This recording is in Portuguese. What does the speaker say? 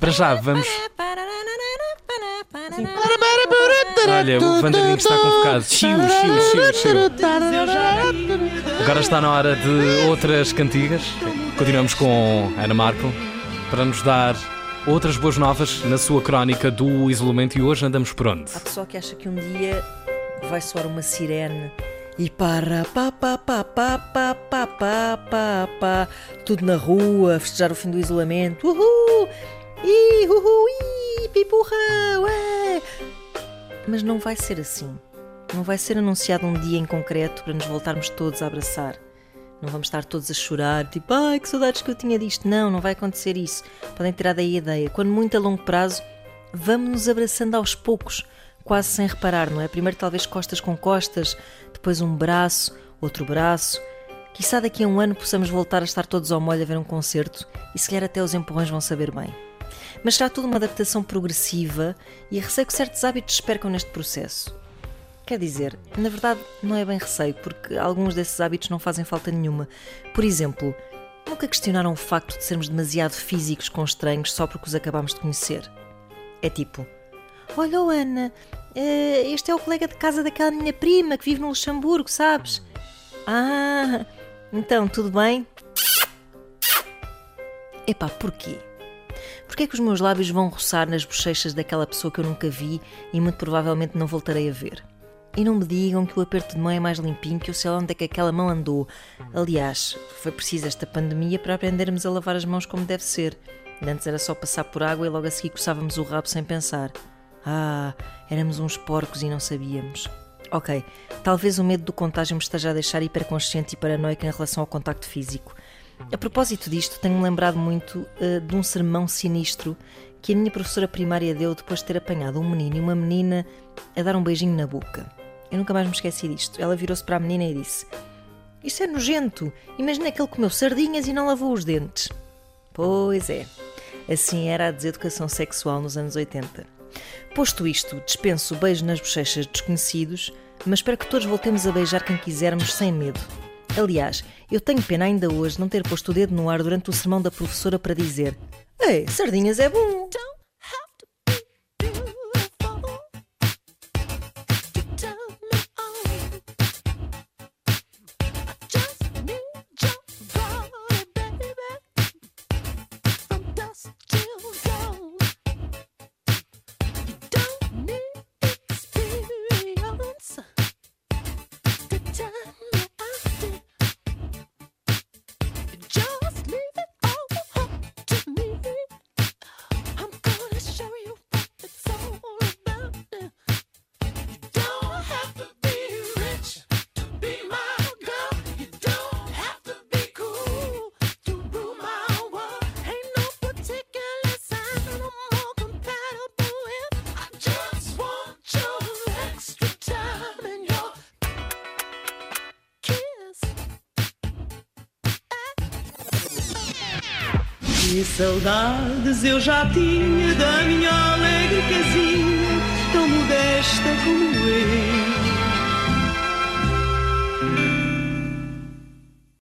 Para já, vamos. Olha, o Vanderinho está convocado. Chiu, chiu, chiu, chiu. Agora está na hora de outras cantigas. Continuamos com Ana Marco para nos dar outras boas novas na sua crónica do isolamento e hoje andamos por onde? Há pessoal que acha que um dia vai soar uma sirene e para pá pá pá pá pá pá pá pá pá tudo na rua, festejar o fim do isolamento. Uhul! Ih, uhul, ih, pipurra, ué! Mas não vai ser assim. Não vai ser anunciado um dia em concreto para nos voltarmos todos a abraçar. Não vamos estar todos a chorar, tipo, ai que saudades que eu tinha disto. Não, não vai acontecer isso. Podem tirar daí a ideia. Quando muito a longo prazo, vamos nos abraçando aos poucos, quase sem reparar, não é? Primeiro talvez costas com costas, depois um braço, outro braço. Quizá daqui a um ano possamos voltar a estar todos ao molho a ver um concerto e se calhar até os empurrões vão saber bem. Mas será tudo uma adaptação progressiva e receio que certos hábitos se percam neste processo. Quer dizer, na verdade, não é bem receio, porque alguns desses hábitos não fazem falta nenhuma. Por exemplo, nunca questionaram o facto de sermos demasiado físicos com estranhos só porque os acabamos de conhecer. É tipo: Olha, Ana, eh, este é o colega de casa daquela minha prima que vive no Luxemburgo, sabes? Ah, então, tudo bem? Epá, porquê? Porquê é que os meus lábios vão roçar nas bochechas daquela pessoa que eu nunca vi e muito provavelmente não voltarei a ver? E não me digam que o aperto de mão é mais limpinho que sei lá onde é que aquela mão andou. Aliás, foi preciso esta pandemia para aprendermos a lavar as mãos como deve ser. Antes era só passar por água e logo a seguir coçávamos o rabo sem pensar. Ah, éramos uns porcos e não sabíamos. Ok, talvez o medo do contágio me esteja a deixar hiperconsciente e paranoico em relação ao contacto físico. A propósito disto, tenho-me lembrado muito uh, de um sermão sinistro que a minha professora primária deu depois de ter apanhado um menino e uma menina a dar um beijinho na boca. Eu nunca mais me esqueci disto. Ela virou-se para a menina e disse: Isso é nojento. Imagina que ele comeu sardinhas e não lavou os dentes. Pois é. Assim era a deseducação sexual nos anos 80. Posto isto, dispenso beijo nas bochechas desconhecidos, mas espero que todos voltemos a beijar quem quisermos sem medo. Aliás, eu tenho pena ainda hoje não ter posto o dedo no ar durante o sermão da professora para dizer: Ei, sardinhas é bom! Que saudades eu já tinha da minha alegre casinha,